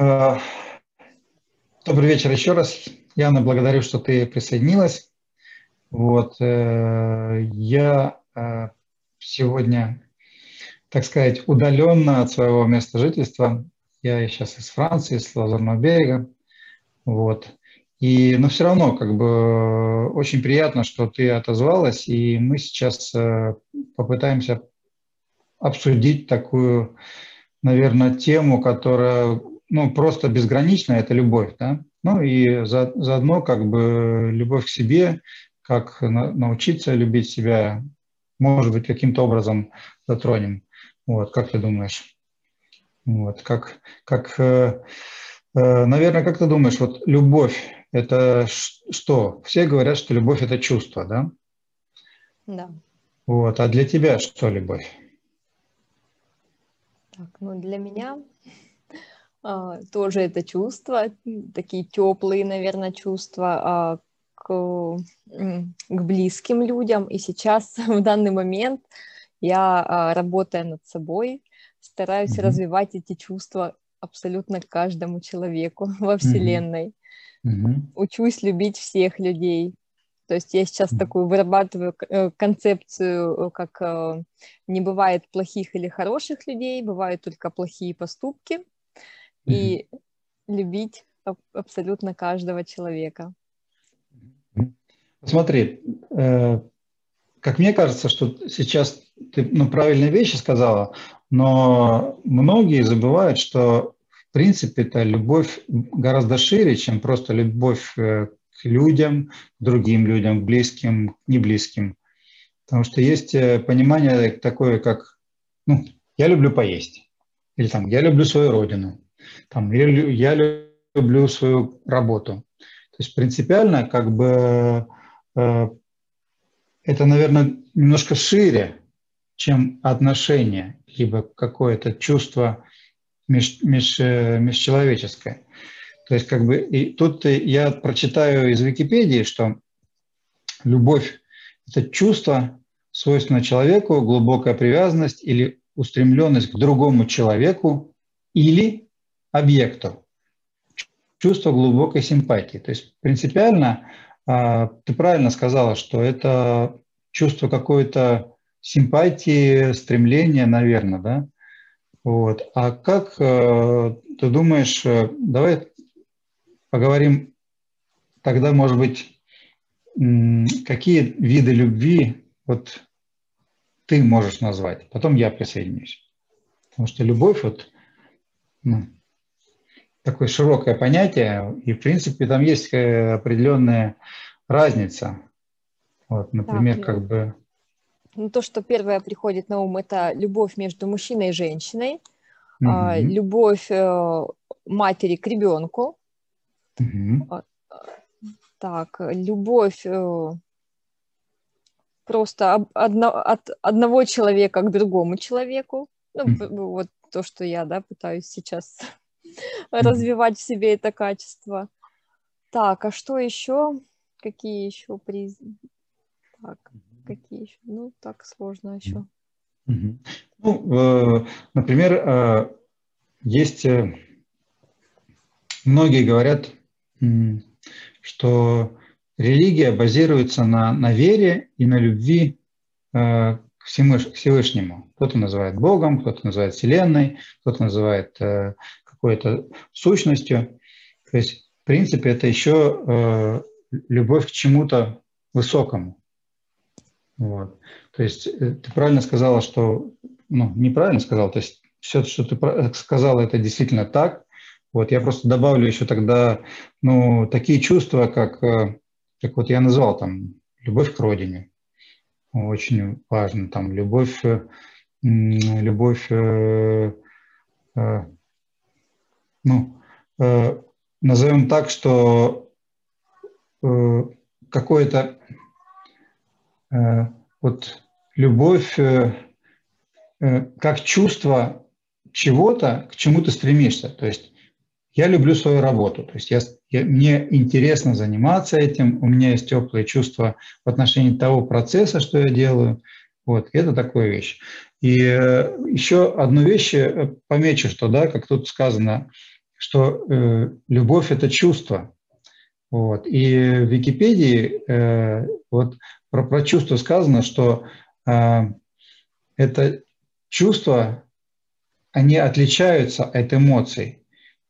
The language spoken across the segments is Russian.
Э, добрый вечер еще раз. Яна, благодарю, что ты присоединилась. Вот, э, я э, сегодня, так сказать, удаленно от своего места жительства. Я сейчас из Франции, с Лазурного берега. Вот. И, но все равно, как бы, очень приятно, что ты отозвалась, и мы сейчас попытаемся обсудить такую, наверное, тему, которая ну, просто безграничная, это любовь, да, ну и за, заодно как бы любовь к себе, как на, научиться любить себя, может быть, каким-то образом затронем. Вот, как ты думаешь? Вот, как, как, э, э, наверное, как ты думаешь, вот любовь – это что? Все говорят, что любовь – это чувство, да? Да. Вот, а для тебя что любовь? Так, ну для меня тоже это чувства, такие теплые, наверное, чувства а, к, к близким людям. И сейчас, в данный момент, я, а, работая над собой, стараюсь mm-hmm. развивать эти чувства абсолютно каждому человеку во Вселенной. Mm-hmm. Учусь любить всех людей. То есть я сейчас mm-hmm. такую вырабатываю э, концепцию, э, как э, не бывает плохих или хороших людей, бывают только плохие поступки и любить абсолютно каждого человека. Смотри, э, как мне кажется, что сейчас ты ну, правильные вещи сказала, но многие забывают, что в принципе это любовь гораздо шире, чем просто любовь э, к людям, к другим людям, к близким, к неблизким. Потому что есть э, понимание такое, как ну, я люблю поесть, или там я люблю свою родину, там, я, люблю свою работу. То есть принципиально как бы э, это, наверное, немножко шире, чем отношение, либо какое-то чувство меж, меж, э, межчеловеческое. То есть как бы и тут я прочитаю из Википедии, что любовь – это чувство, свойственное человеку, глубокая привязанность или устремленность к другому человеку или объекту, чувство глубокой симпатии. То есть принципиально а, ты правильно сказала, что это чувство какой-то симпатии, стремления, наверное, да? Вот. А как э, ты думаешь, э, давай поговорим тогда, может быть, какие виды любви вот ты можешь назвать, потом я присоединюсь. Потому что любовь, вот, ну, такое широкое понятие, и, в принципе, там есть определенная разница. Вот, например, так, как бы... Ну, то, что первое приходит на ум, это любовь между мужчиной и женщиной, mm-hmm. любовь э, матери к ребенку. Mm-hmm. Так, любовь э, просто одно, от одного человека к другому человеку. Ну, mm-hmm. вот то, что я, да, пытаюсь сейчас развивать в себе это качество. Так, а что еще? Какие еще признаки? Так, какие еще? Ну, так сложно еще. Ну, э, например, э, есть э, многие говорят, что религия базируется на, на вере и на любви к Всевышнему. Кто-то называет Богом, кто-то называет Вселенной, кто-то называет какой-то сущностью. То есть, в принципе, это еще э, любовь к чему-то высокому. Вот. То есть э, ты правильно сказала, что, ну, неправильно сказала, то есть все, что ты сказала, это действительно так. Вот я просто добавлю еще тогда, ну, такие чувства, как, э, как вот я назвал там, любовь к родине. Очень важно, там, любовь, любовь ну, э, назовем так, что э, какое-то э, вот любовь э, э, как чувство чего-то, к чему ты стремишься. То есть я люблю свою работу, то есть я, я, мне интересно заниматься этим, у меня есть теплые чувства в отношении того процесса, что я делаю. Вот, это такая вещь. И э, еще одну вещь э, помечу, что, да, как тут сказано, что э, любовь – это чувство. Вот. И в Википедии э, вот про, про чувство сказано, что э, это чувства, они отличаются от эмоций.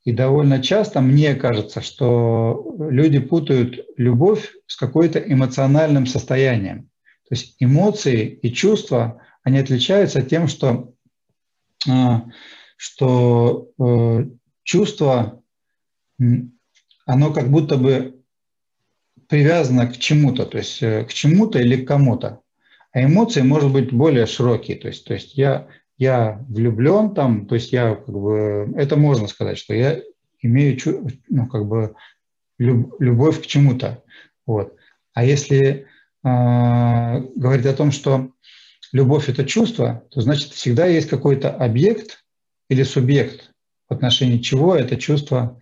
И довольно часто мне кажется, что люди путают любовь с какой-то эмоциональным состоянием. То есть эмоции и чувства, они отличаются тем, что, а, что э, чувство, оно как будто бы привязано к чему-то, то есть э, к чему-то или к кому-то. А эмоции, может быть, более широкие. То есть, то есть я я влюблен там, то есть я как бы, это можно сказать, что я имею, ну, как бы, любовь к чему-то. Вот. А если э, говорить о том, что любовь – это чувство, то значит всегда есть какой-то объект или субъект, в отношении чего это чувство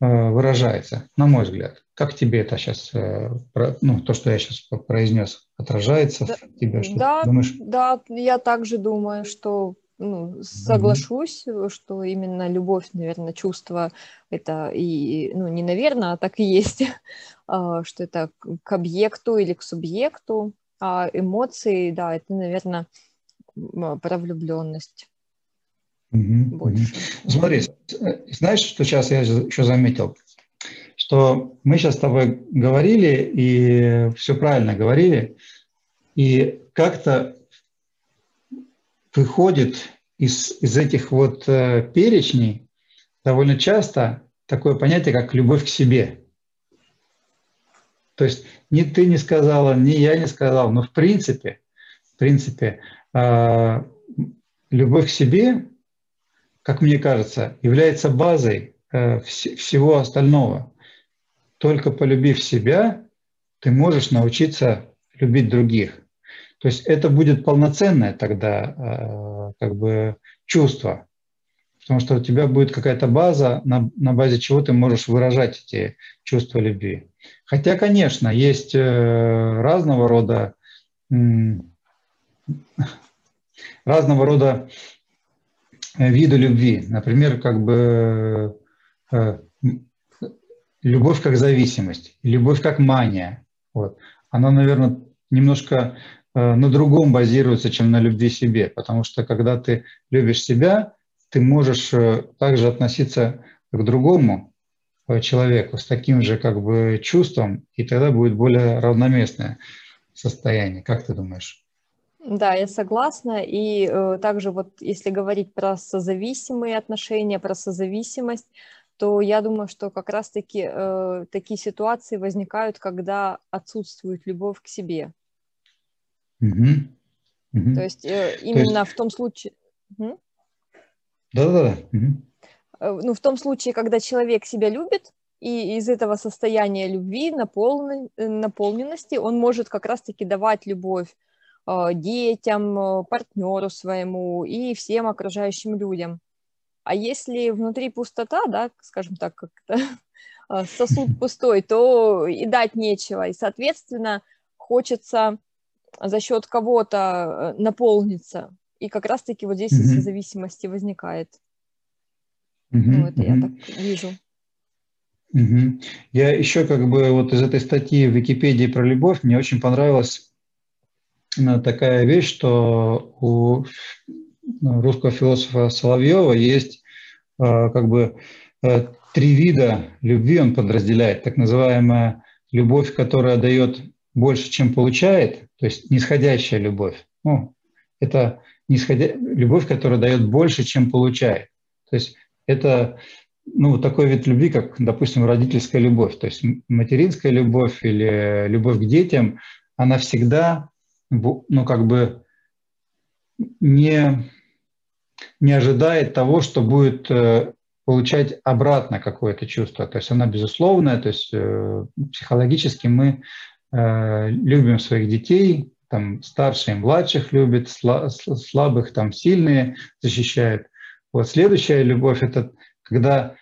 э, выражается, на мой взгляд. Как тебе это сейчас, э, ну, то, что я сейчас произнес, отражается да, в тебе? Что да, думаешь? да, я также думаю, что ну, соглашусь, mm-hmm. что именно любовь, наверное, чувство это и, ну, не наверное, а так и есть, а, что это к объекту или к субъекту, а эмоции, да, это, наверное, про влюбленность. Больше. Смотри, знаешь, что сейчас я еще заметил? что мы сейчас с тобой говорили и все правильно говорили, и как-то выходит из, из этих вот э, перечней довольно часто такое понятие, как любовь к себе. То есть ни ты не сказала, ни я не сказал, но в принципе, в принципе, э, любовь к себе, как мне кажется, является базой э, вс- всего остального только полюбив себя, ты можешь научиться любить других. То есть это будет полноценное тогда э, как бы чувство, потому что у тебя будет какая-то база, на, на базе чего ты можешь выражать эти чувства любви. Хотя, конечно, есть э, разного рода разного рода виды любви. Например, как бы э, любовь как зависимость, любовь как мания. Вот. Она, наверное, немножко э, на другом базируется, чем на любви себе, потому что когда ты любишь себя, ты можешь э, также относиться к другому э, человеку с таким же как бы чувством, и тогда будет более равноместное состояние. Как ты думаешь? Да, я согласна. И э, также вот если говорить про созависимые отношения, про созависимость, то я думаю, что как раз-таки э, такие ситуации возникают, когда отсутствует любовь к себе. Угу. Угу. То есть э, именно есть... в том случае... Да-да-да. Угу. Ну, в том случае, когда человек себя любит, и из этого состояния любви, наполнен... Э, наполненности, он может как раз-таки давать любовь детям, э, партнеру своему и всем окружающим людям. А если внутри пустота, да, скажем так, как-то а, сосуд пустой, то и дать нечего. И, соответственно, хочется за счет кого-то э, наполниться. И как раз-таки вот здесь mm-hmm. зависимости возникает. Mm-hmm. Ну, это mm-hmm. я так вижу. Угу. Я еще как бы вот из этой статьи в Википедии про любовь мне очень понравилась э, такая вещь, что у русского философа Соловьева есть э, как бы э, три вида любви он подразделяет. Так называемая любовь, которая дает больше, чем получает, то есть нисходящая любовь. Ну, это нисходя... любовь, которая дает больше, чем получает. То есть это ну, такой вид любви, как, допустим, родительская любовь. То есть материнская любовь или любовь к детям, она всегда, ну, как бы не не ожидает того, что будет э, получать обратно какое-то чувство. То есть она безусловная, то есть э, психологически мы э, любим своих детей, там старшие и младших любят, слабых там сильные защищает. Вот следующая любовь – это когда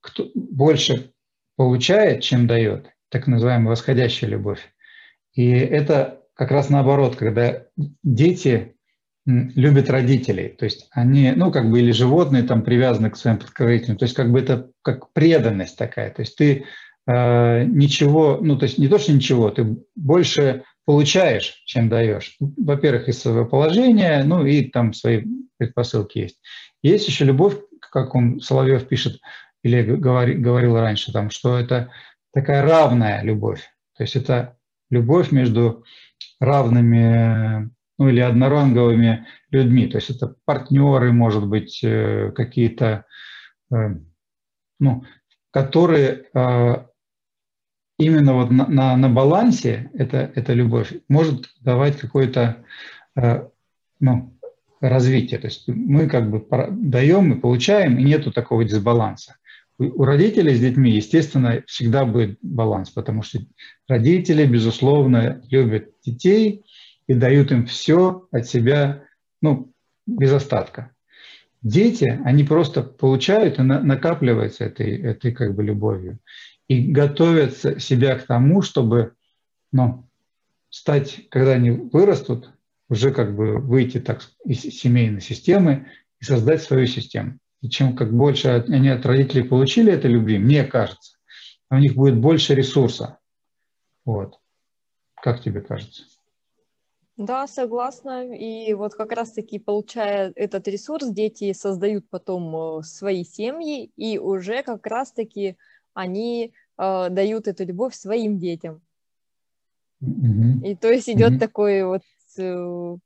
кто больше получает, чем дает, так называемая восходящая любовь. И это как раз наоборот, когда дети любят родителей. То есть они, ну, как бы, или животные там привязаны к своим покровителям. То есть как бы это как преданность такая. То есть ты э, ничего, ну, то есть не то, что ничего, ты больше получаешь, чем даешь. Во-первых, из своего положения, ну, и там свои предпосылки есть. Есть еще любовь, как он, Соловьев пишет, или говори, говорил раньше, там, что это такая равная любовь. То есть это любовь между равными ну или одноранговыми людьми. То есть это партнеры, может быть, э, какие-то, э, ну, которые э, именно вот на, на, на балансе это, эта любовь может давать какое-то ну, развитие. То есть мы как бы даем и получаем, и нету такого дисбаланса. У родителей с детьми, естественно, всегда будет баланс, потому что родители, безусловно, любят детей, и дают им все от себя, ну, без остатка. Дети, они просто получают и накапливаются этой, этой как бы любовью и готовят себя к тому, чтобы ну, стать, когда они вырастут, уже как бы выйти так из семейной системы и создать свою систему. И чем как больше они от родителей получили этой любви, мне кажется, у них будет больше ресурса. Вот. Как тебе кажется? Да, согласна. И вот как раз-таки, получая этот ресурс, дети создают потом э, свои семьи, и уже как раз-таки они э, дают эту любовь своим детям. Mm-hmm. И то есть идет mm-hmm. такой вот, э,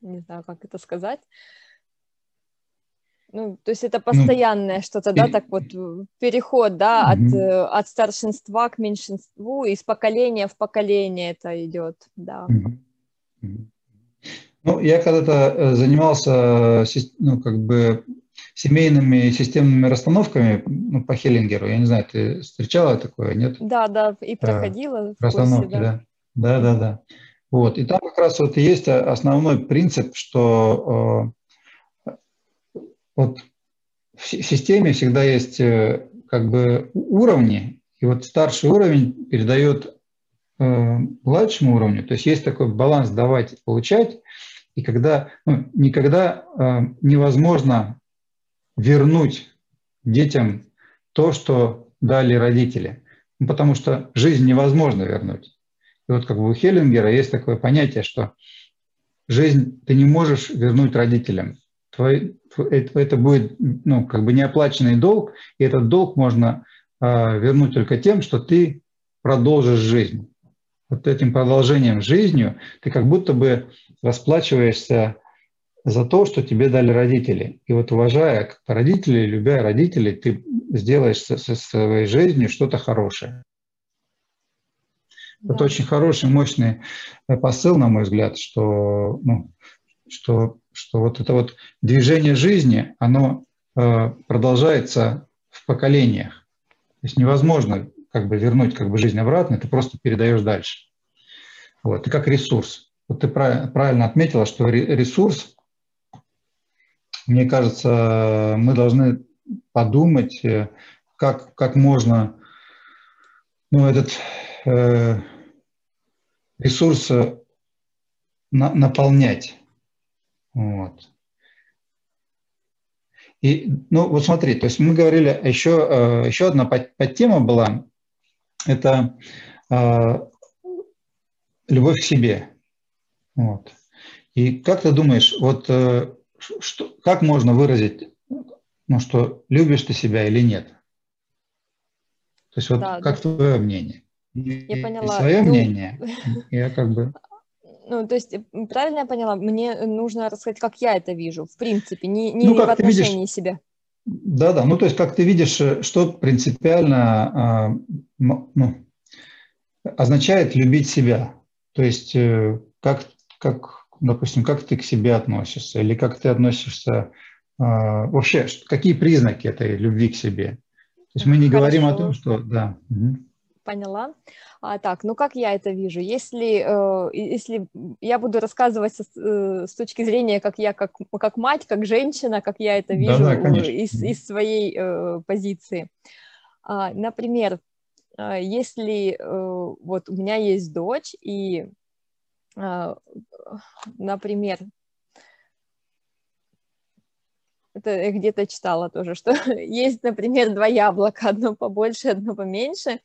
не знаю, как это сказать, ну, то есть это ну, постоянное ну, что-то, да, так вот переход, да, от, э, от старшинства к меньшинству, из поколения в поколение это идет, да. Ну, я когда-то э, занимался, ну, как бы семейными системными расстановками ну, по Хеллингеру. Я не знаю, ты встречала такое, нет? Да, да, и проходила. Э, расстановки, курсе, да. да. Да, да, да. Вот. И там как раз вот есть основной принцип, что вот в системе всегда есть э, как бы уровни, и вот старший уровень передает э, младшему уровню, то есть есть такой баланс давать получать, и когда ну, никогда э, невозможно вернуть детям то, что дали родители, ну, потому что жизнь невозможно вернуть. И вот как бы у Хеллингера есть такое понятие, что жизнь ты не можешь вернуть родителям твой, это будет ну, как бы неоплаченный долг, и этот долг можно э, вернуть только тем, что ты продолжишь жизнь. Вот этим продолжением жизнью ты как будто бы расплачиваешься за то, что тебе дали родители. И вот уважая родителей, любя родителей, ты сделаешь со, со своей жизнью что-то хорошее. Да. Это очень хороший, мощный посыл, на мой взгляд, что, ну, что что вот это вот движение жизни, оно э, продолжается в поколениях. То есть невозможно как бы вернуть как бы жизнь обратно, ты просто передаешь дальше. Вот, и как ресурс. Вот ты правильно отметила, что ресурс, мне кажется, мы должны подумать, э, как, как можно ну, этот э, ресурс э, на, наполнять. Вот. И, ну, вот смотри, то есть мы говорили, еще, э, еще одна подтема была, это э, любовь к себе. Вот. И как ты думаешь, вот э, что, как можно выразить, ну, что любишь ты себя или нет? То есть вот да, как да. твое мнение? Я поняла. свое ну... мнение. Я как бы ну, то есть, правильно я поняла, мне нужно рассказать, как я это вижу, в принципе, не, не ну, в отношении видишь, себя. Да, да, ну, то есть, как ты видишь, э, что принципиально а, ну, означает любить себя. То есть, э, как, как, допустим, как ты к себе относишься, или как ты относишься а, вообще, какие признаки этой любви к себе. То есть, мы не Хорошо. говорим о том, что, да. Угу. Поняла. А, так, ну как я это вижу? Если, э, если я буду рассказывать с, э, с точки зрения, как я, как, как мать, как женщина, как я это вижу да, да, из, из своей э, позиции. А, например, э, если э, вот у меня есть дочь, и, э, например, это я где-то читала тоже, что есть, например, два яблока, одно побольше, одно поменьше,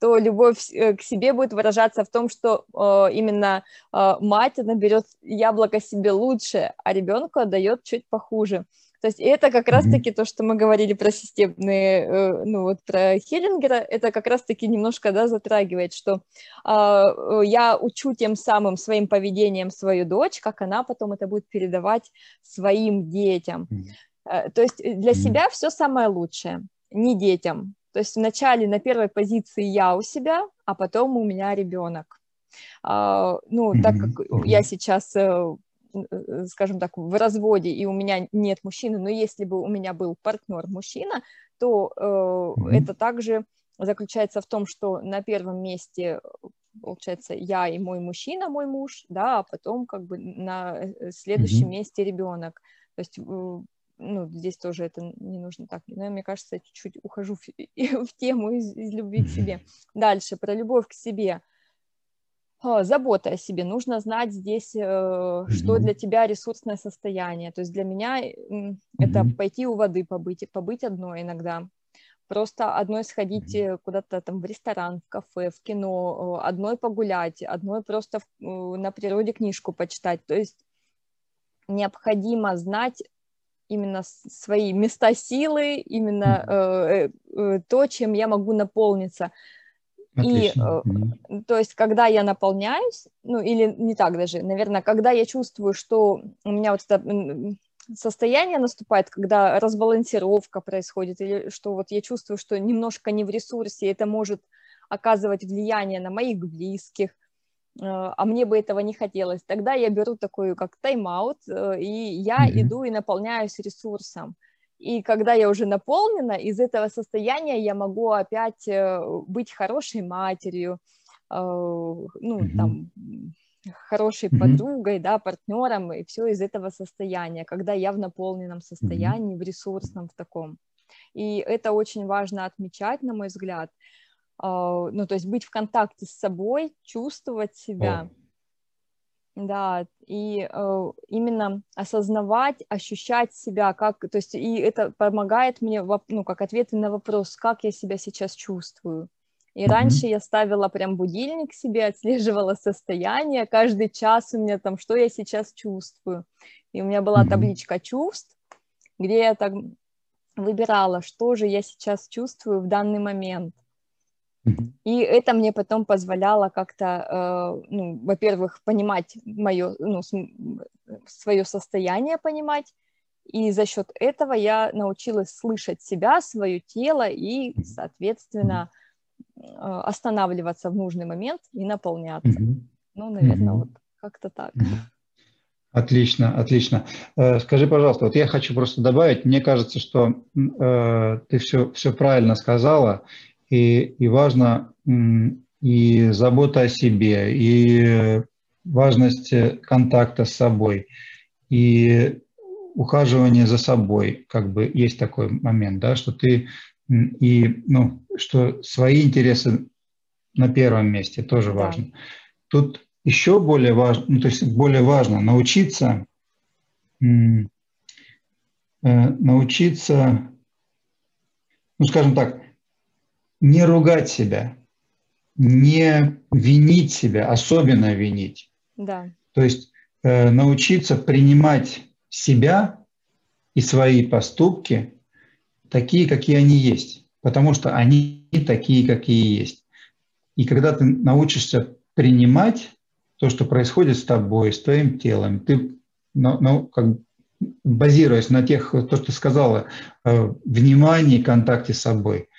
то любовь э, к себе будет выражаться в том, что э, именно э, мать, она берет яблоко себе лучше, а ребенку отдает чуть похуже. То есть это как раз-таки то, что мы говорили про системные, э, ну вот про Хеллингера, это как раз-таки немножко, да, затрагивает, что э, я учу тем самым своим поведением свою дочь, как она потом это будет передавать своим детям. Э, то есть для себя все самое лучшее, не детям. То есть вначале на первой позиции я у себя, а потом у меня ребенок. Uh, ну, так как я сейчас э, Э, скажем так, в разводе, и у меня нет мужчины, но если бы у меня был партнер мужчина, то э, mm-hmm. это также заключается в том, что на первом месте получается я и мой мужчина, мой муж, да, а потом как бы на э, следующем mm-hmm. месте ребенок. То есть ну, здесь тоже это не нужно так. Но мне кажется, я чуть-чуть ухожу в, в тему из, из любви к себе. Дальше, про любовь к себе. А, забота о себе. Нужно знать здесь, mm-hmm. что для тебя ресурсное состояние. То есть для меня mm-hmm. это пойти у воды побыть, побыть одной иногда. Просто одной сходить mm-hmm. куда-то там в ресторан, в кафе, в кино, э, одной погулять, одной просто на природе книжку почитать. То есть необходимо знать именно свои места силы, именно э, э, то, чем я могу наполниться. Отлично. И, э, то есть, когда я наполняюсь, ну, или не так даже, наверное, когда я чувствую, что у меня вот это состояние наступает, когда разбалансировка происходит, или что вот я чувствую, что немножко не в ресурсе, это может оказывать влияние на моих близких, э, а мне бы этого не хотелось, тогда я беру такой как тайм-аут, э, и я mm-hmm. иду и наполняюсь ресурсом. И когда я уже наполнена, из этого состояния я могу опять э, быть хорошей матерью, э, ну, mm-hmm. там, хорошей mm-hmm. подругой, да, партнером, и все из этого состояния, когда я в наполненном состоянии, mm-hmm. в ресурсном в таком. И это очень важно отмечать, на мой взгляд. Э, ну, то есть быть в контакте с собой, чувствовать себя. Oh да, и э, именно осознавать, ощущать себя, как, то есть, и это помогает мне, ну, как ответ на вопрос, как я себя сейчас чувствую. И mm-hmm. раньше я ставила прям будильник себе, отслеживала состояние, каждый час у меня там, что я сейчас чувствую. И у меня была mm-hmm. табличка чувств, где я так выбирала, что же я сейчас чувствую в данный момент. И это мне потом позволяло как-то, э, ну, во-первых, понимать мое, ну, свое состояние понимать, и за счет этого я научилась слышать себя, свое тело и, соответственно, э, останавливаться в нужный момент и наполняться. Mm-hmm. Ну, наверное, mm-hmm. вот как-то так. Отлично, отлично. Э, скажи, пожалуйста, вот я хочу просто добавить, мне кажется, что э, ты все, все правильно сказала, и, и важно и забота о себе, и важность контакта с собой, и ухаживание за собой, как бы есть такой момент, да, что ты и, ну, что свои интересы на первом месте тоже да. важно. Тут еще более важно, ну, то есть более важно научиться, э, научиться, ну, скажем так, не ругать себя, не винить себя, особенно винить. Да. То есть э, научиться принимать себя и свои поступки такие, какие они есть, потому что они такие, какие есть. И когда ты научишься принимать то, что происходит с тобой, с твоим телом, ты, ну, ну, как, базируясь на тех, то, что ты сказала, э, внимании, контакте с собой,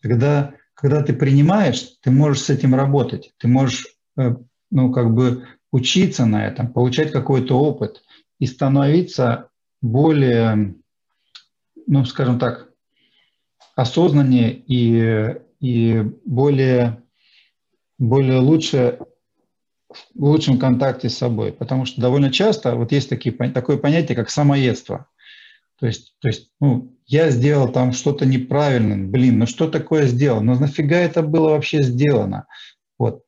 когда, когда ты принимаешь, ты можешь с этим работать, ты можешь, э, ну, как бы учиться на этом, получать какой-то опыт и становиться более, ну, скажем так, осознаннее и, и более, более лучше в лучшем контакте с собой. Потому что довольно часто вот есть такие, такое понятие, как самоедство. То есть, то есть ну, я сделал там что-то неправильно, блин, ну что такое сделал? Ну нафига это было вообще сделано? Вот,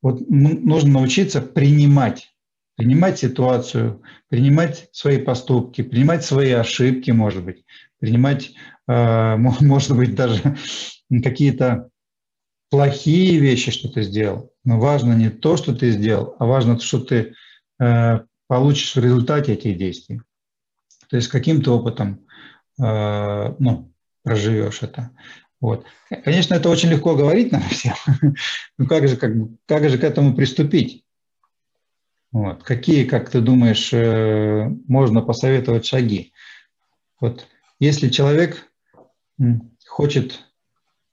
вот нужно научиться принимать принимать ситуацию, принимать свои поступки, принимать свои ошибки, может быть, принимать, э, может быть, даже какие-то плохие вещи, что ты сделал. Но важно не то, что ты сделал, а важно, что ты э, получишь в результате этих действий. То есть каким-то опытом э, ну, проживешь это. Вот. Конечно, это очень легко говорить нам всем, но как же, как, как же к этому приступить? Вот. Какие, как ты думаешь, э, можно посоветовать шаги? Вот. Если человек хочет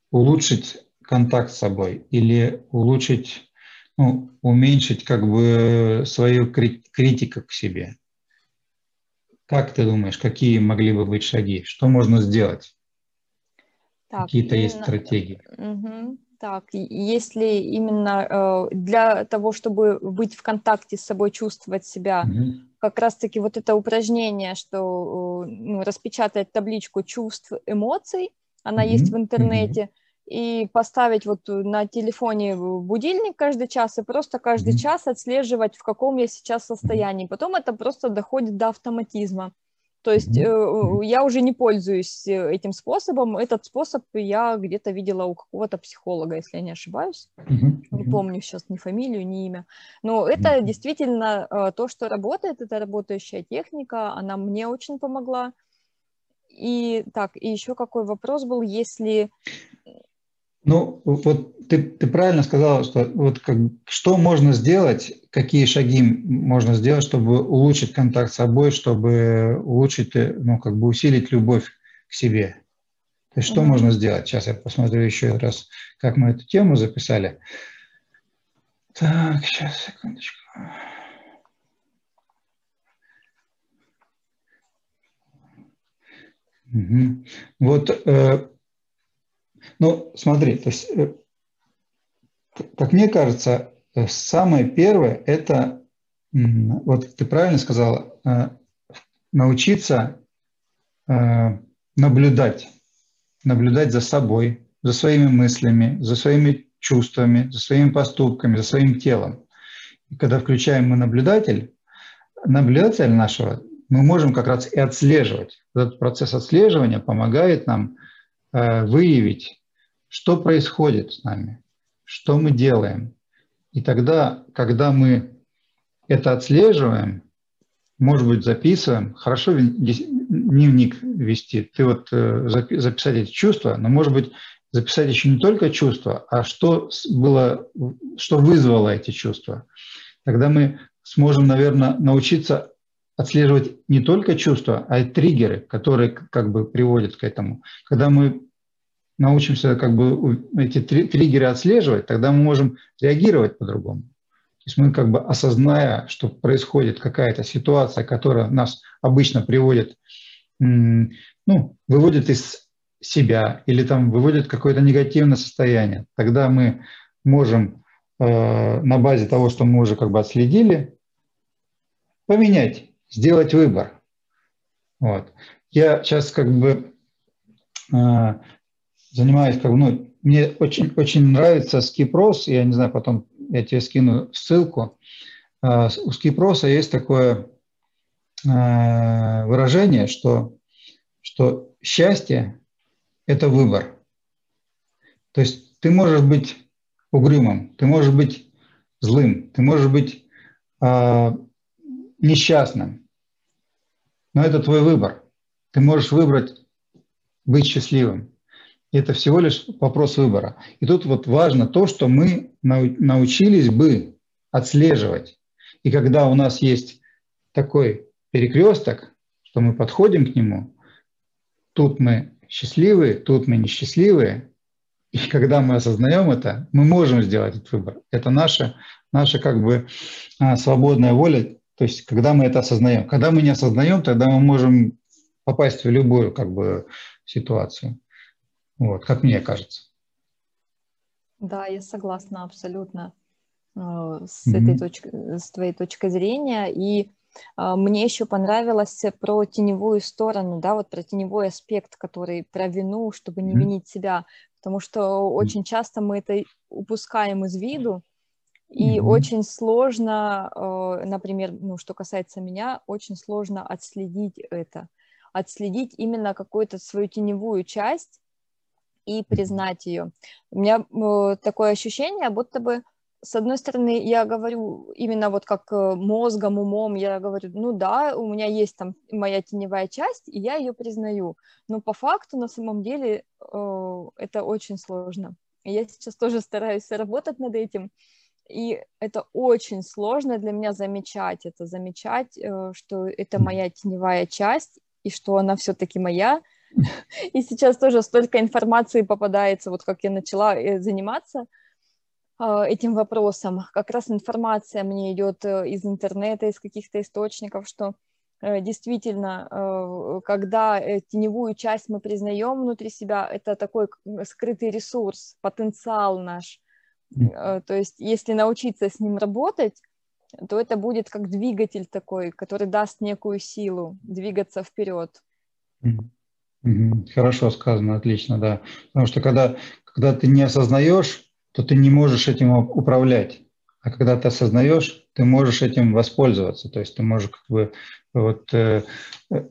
улучшить контакт с собой или улучшить, ну, уменьшить как бы свою критику к себе, как ты думаешь, какие могли бы быть шаги? Что можно сделать? Какие-то есть стратегии? Угу. Так, если именно э, для того, чтобы быть в контакте с собой, чувствовать себя, угу. как раз-таки вот это упражнение, что э, ну, распечатать табличку чувств, эмоций, она угу. есть в интернете, угу и поставить вот на телефоне будильник каждый час и просто каждый mm-hmm. час отслеживать, в каком я сейчас состоянии. Потом это просто доходит до автоматизма. То есть э, я уже не пользуюсь э, этим способом. Этот способ я где-то видела у какого-то психолога, если я не ошибаюсь. Mm-hmm. Не помню сейчас ни фамилию, ни имя. Но это mm-hmm. действительно э, то, что работает. Это работающая техника. Она мне очень помогла. И так, и еще какой вопрос был, если ну, вот ты, ты правильно сказала, что вот как, что можно сделать, какие шаги можно сделать, чтобы улучшить контакт с собой, чтобы улучшить, э, ну, как бы усилить любовь к себе. То есть что mm-hmm. можно сделать? Сейчас я посмотрю еще раз, как мы эту тему записали. Так, сейчас, секундочку. Угу. Вот э, ну, смотри, то есть, э, как мне кажется, э, самое первое – это, вот ты правильно сказала, э, научиться наблюдать, наблюдать за собой, за своими мыслями, за своими чувствами, за своими поступками, за своим телом. И когда включаем мы наблюдатель, наблюдатель нашего, мы можем как раз и отслеживать. Этот процесс отслеживания помогает нам выявить что происходит с нами, что мы делаем. И тогда, когда мы это отслеживаем, может быть, записываем, хорошо дневник вести, ты вот э, записать эти чувства, но, может быть, записать еще не только чувства, а что было, что вызвало эти чувства. Тогда мы сможем, наверное, научиться отслеживать не только чувства, а и триггеры, которые как бы приводят к этому. Когда мы научимся как бы эти триггеры отслеживать, тогда мы можем реагировать по-другому. То есть мы как бы осозная, что происходит какая-то ситуация, которая нас обычно приводит, ну, выводит из себя или там выводит какое-то негативное состояние, тогда мы можем э, на базе того, что мы уже как бы отследили, поменять, сделать выбор. Вот. Я сейчас как бы э, занимаюсь, как ну, мне очень, очень нравится скипрос, я не знаю, потом я тебе скину ссылку. А, у скипроса есть такое а, выражение, что, что счастье – это выбор. То есть ты можешь быть угрюмым, ты можешь быть злым, ты можешь быть э, несчастным, но это твой выбор. Ты можешь выбрать быть счастливым. Это всего лишь вопрос выбора. И тут вот важно то, что мы научились бы отслеживать. И когда у нас есть такой перекресток, что мы подходим к нему, тут мы счастливые, тут мы несчастливые, и когда мы осознаем это, мы можем сделать этот выбор. Это наша, наша как бы а, свободная воля, то есть когда мы это осознаем. Когда мы не осознаем, тогда мы можем попасть в любую как бы ситуацию. Вот, как мне кажется. Да, я согласна абсолютно э, с mm-hmm. этой точки, с твоей точки зрения. И э, мне еще понравилось про теневую сторону, да, вот про теневой аспект, который про вину, чтобы не mm-hmm. винить себя, потому что очень часто мы это упускаем из виду, И mm очень сложно, э, например, ну, что касается меня, очень сложно отследить это, отследить именно какую-то свою теневую часть и признать ее. У меня э, такое ощущение, будто бы с одной стороны, я говорю именно вот как э, мозгом, умом, я говорю, ну да, у меня есть там моя теневая часть, и я ее признаю. Но по факту, на самом деле, э, это очень сложно. я сейчас тоже стараюсь работать над этим, и это очень сложно для меня замечать это, замечать, что это моя теневая часть, и что она все-таки моя. И сейчас тоже столько информации попадается, вот как я начала заниматься – а, этим вопросом. Как раз информация мне идет э, из интернета, из каких-то источников, что э, действительно, э, когда теневую часть мы признаем внутри себя, это такой скрытый ресурс, потенциал наш. То есть, если научиться с ним работать, то это будет как двигатель такой, который даст некую силу двигаться вперед. Хорошо сказано, отлично, да. Потому что когда, когда ты не осознаешь, то ты не можешь этим управлять. А когда ты осознаешь, ты можешь этим воспользоваться. То есть ты можешь как бы вот, э,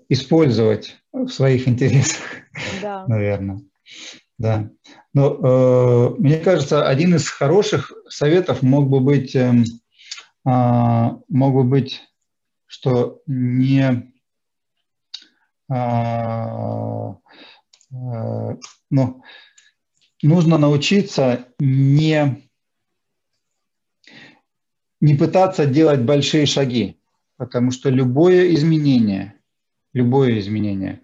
использовать в своих интересах, да. наверное. Да. Но э, мне кажется, один из хороших советов мог бы быть, э, э, мог бы быть, что не э, э, ну, нужно научиться не, не пытаться делать большие шаги, потому что любое изменение, любое изменение,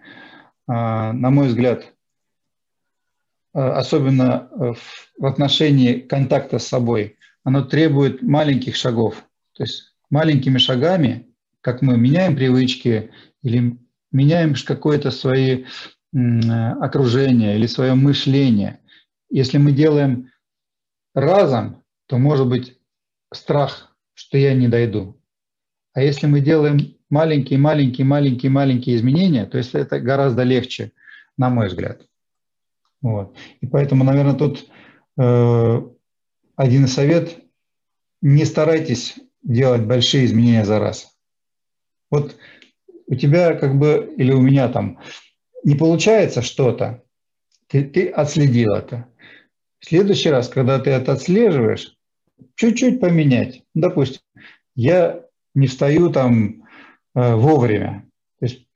а, на мой взгляд, а, особенно в отношении контакта с собой, оно требует маленьких шагов. То есть маленькими шагами, как мы меняем привычки или меняем какое-то свое окружение или свое мышление – если мы делаем разом, то может быть страх, что я не дойду. А если мы делаем маленькие, маленькие, маленькие, маленькие изменения, то есть это гораздо легче, на мой взгляд. Вот. И поэтому, наверное, тут э, один совет – не старайтесь делать большие изменения за раз. Вот у тебя как бы, или у меня там, не получается что-то, ты, ты отследил это. В следующий раз, когда ты это отслеживаешь, чуть-чуть поменять. Допустим, я не встаю там э, вовремя, то есть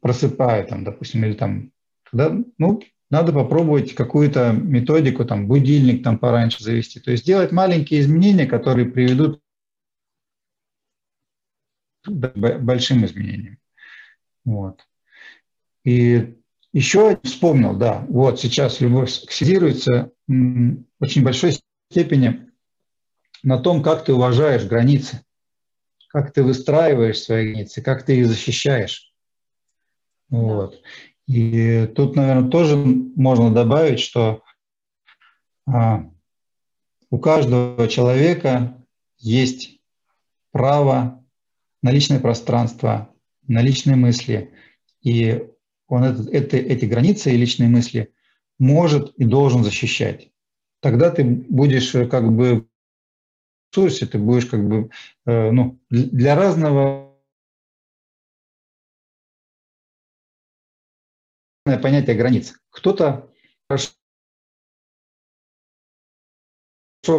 просыпаю там, допустим, или там, тогда, ну, надо попробовать какую-то методику, там, будильник там пораньше завести. То есть делать маленькие изменения, которые приведут большим изменениям. Вот. И еще вспомнил, да, вот сейчас любовь акцентируется в очень большой степени на том, как ты уважаешь границы, как ты выстраиваешь свои границы, как ты их защищаешь. Вот. И тут, наверное, тоже можно добавить, что а, у каждого человека есть право на личное пространство, на личные мысли. И он это, это, эти границы и личные мысли может и должен защищать. Тогда ты будешь э, как бы в ресурсе, ты будешь как бы э, ну, для разного понятия границ. Кто-то хорошо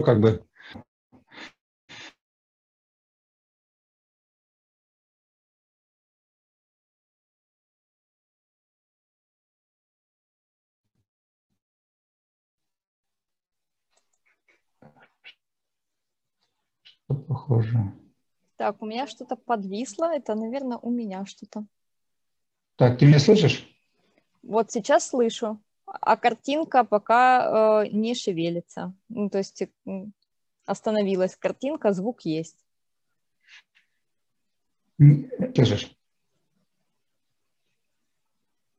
как бы похоже. Так, у меня что-то подвисло. Это, наверное, у меня что-то. Так, ты меня слышишь? Вот сейчас слышу, а картинка пока э, не шевелится. Ну, то есть остановилась картинка, звук есть. Слышишь?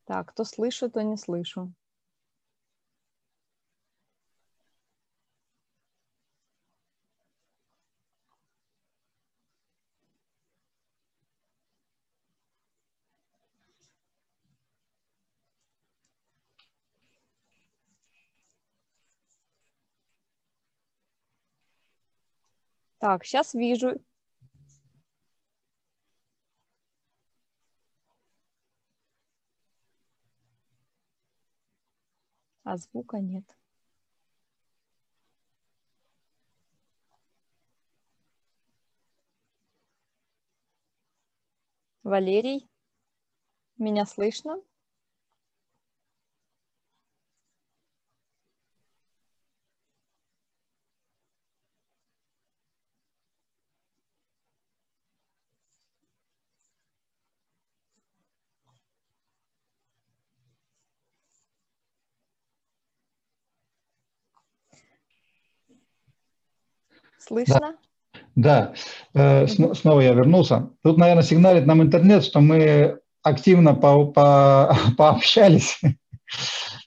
Так, то слышу, то не слышу. Так, сейчас вижу. А звука нет. Валерий, меня слышно? Слышно? Да, да. Э, снова я вернулся. Тут, наверное, сигналит нам интернет, что мы активно по по пообщались,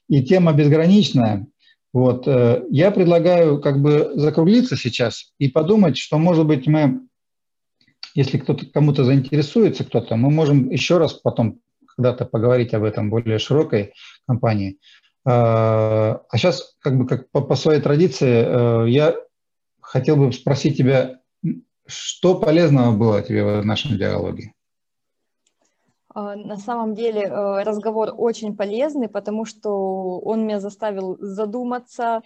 и тема безграничная. Вот. Э, я предлагаю как бы закруглиться сейчас и подумать, что, может быть, мы, если кто-то кому-то заинтересуется, кто-то, мы можем еще раз потом когда-то поговорить об этом более широкой компании. Э, а сейчас, как бы как по, по своей традиции, я хотел бы спросить тебя, что полезного было тебе в нашем диалоге? А, на самом деле э, разговор очень полезный, потому что он меня заставил задуматься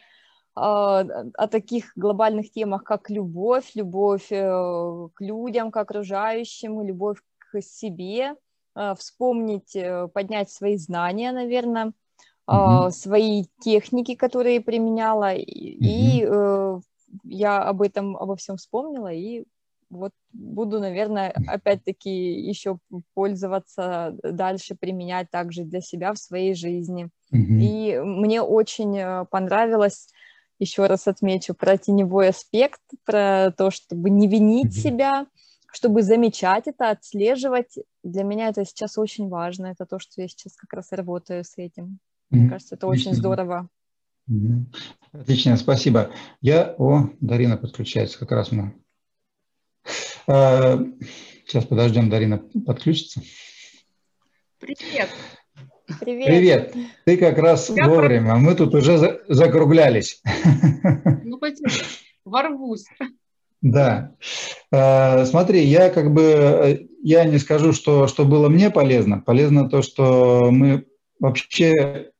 а, о таких глобальных темах, как любовь, любовь э, к людям, к окружающим, любовь к себе, э, вспомнить, поднять свои знания, наверное, mm-hmm. свои техники, которые применяла, mm-hmm. и я об этом, обо всем вспомнила, и вот буду, наверное, опять-таки еще пользоваться дальше, применять также для себя в своей жизни. Mm-hmm. И мне очень э, понравилось, еще раз отмечу, про теневой аспект, про то, чтобы не винить mm-hmm. себя, чтобы замечать это, отслеживать. Для меня это сейчас очень важно. Это то, что я сейчас как раз работаю с этим. Mm-hmm. Мне кажется, это очень здорово. Отлично, спасибо. Я, о, Дарина подключается, как раз мы. А, сейчас подождем, Дарина подключится. Привет. Привет. Привет. Ты как раз Я вовремя, про... мы тут уже за, закруглялись. Ну, пойдем, ворвусь. Да. А, смотри, я как бы, я не скажу, что, что было мне полезно. Полезно то, что мы вообще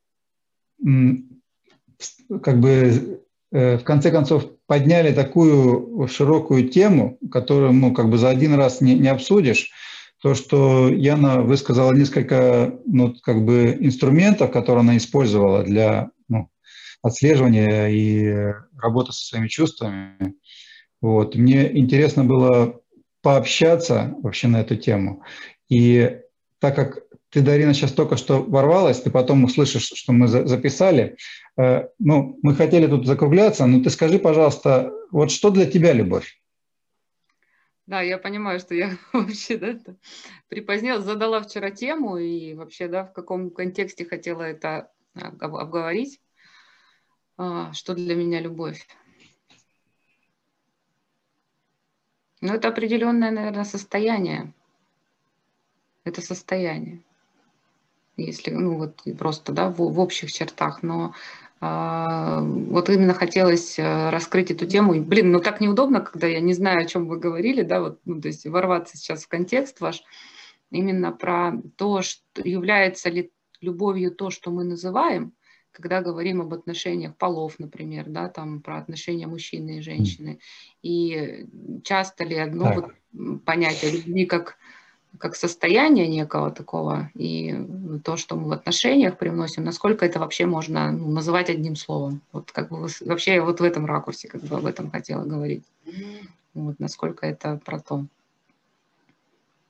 как бы э, в конце концов подняли такую широкую тему, которую ну, как бы за один раз не, не обсудишь. То, что Яна высказала несколько ну, как бы инструментов, которые она использовала для ну, отслеживания и работы со своими чувствами. Вот. Мне интересно было пообщаться вообще на эту тему. И так как ты, Дарина, сейчас только что ворвалась, ты потом услышишь, что мы записали. Э, ну, мы хотели тут закругляться, но ты скажи, пожалуйста, вот что для тебя любовь? Да, я понимаю, что я вообще да, припозднилась, задала вчера тему и вообще, да, в каком контексте хотела это обговорить. А, что для меня любовь? Ну, это определенное, наверное, состояние. Это состояние если ну вот просто да в, в общих чертах, но вот именно хотелось э, раскрыть эту тему. Блин, ну так неудобно, когда я не знаю, о чем вы говорили, да, вот, ну, то есть ворваться сейчас в контекст ваш, именно про то, что является ли любовью то, что мы называем, когда говорим об отношениях полов, например, да, там про отношения мужчины и женщины. И часто ли одно вот понятие любви как как состояние некого такого, и то, что мы в отношениях привносим, насколько это вообще можно ну, называть одним словом. Вот как бы вообще я вот в этом ракурсе как бы об этом хотела говорить. Вот насколько это про то.